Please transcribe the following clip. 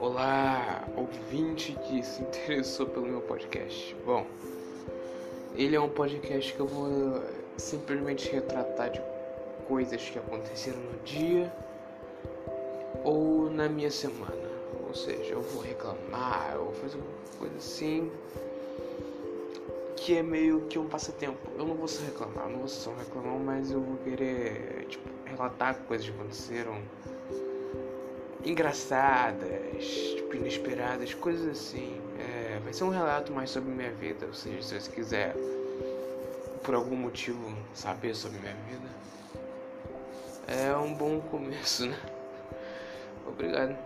Olá, ouvinte que se interessou pelo meu podcast. Bom, ele é um podcast que eu vou simplesmente retratar de coisas que aconteceram no dia ou na minha semana. Ou seja, eu vou reclamar, eu vou fazer uma coisa assim que é meio que um passatempo. Eu não vou só reclamar, não vou só reclamar, mas eu vou querer tipo, relatar coisas que aconteceram engraçadas, tipo, inesperadas, coisas assim. É, vai ser um relato mais sobre minha vida, ou seja, se você quiser por algum motivo saber sobre minha vida, é um bom começo, né? Obrigado.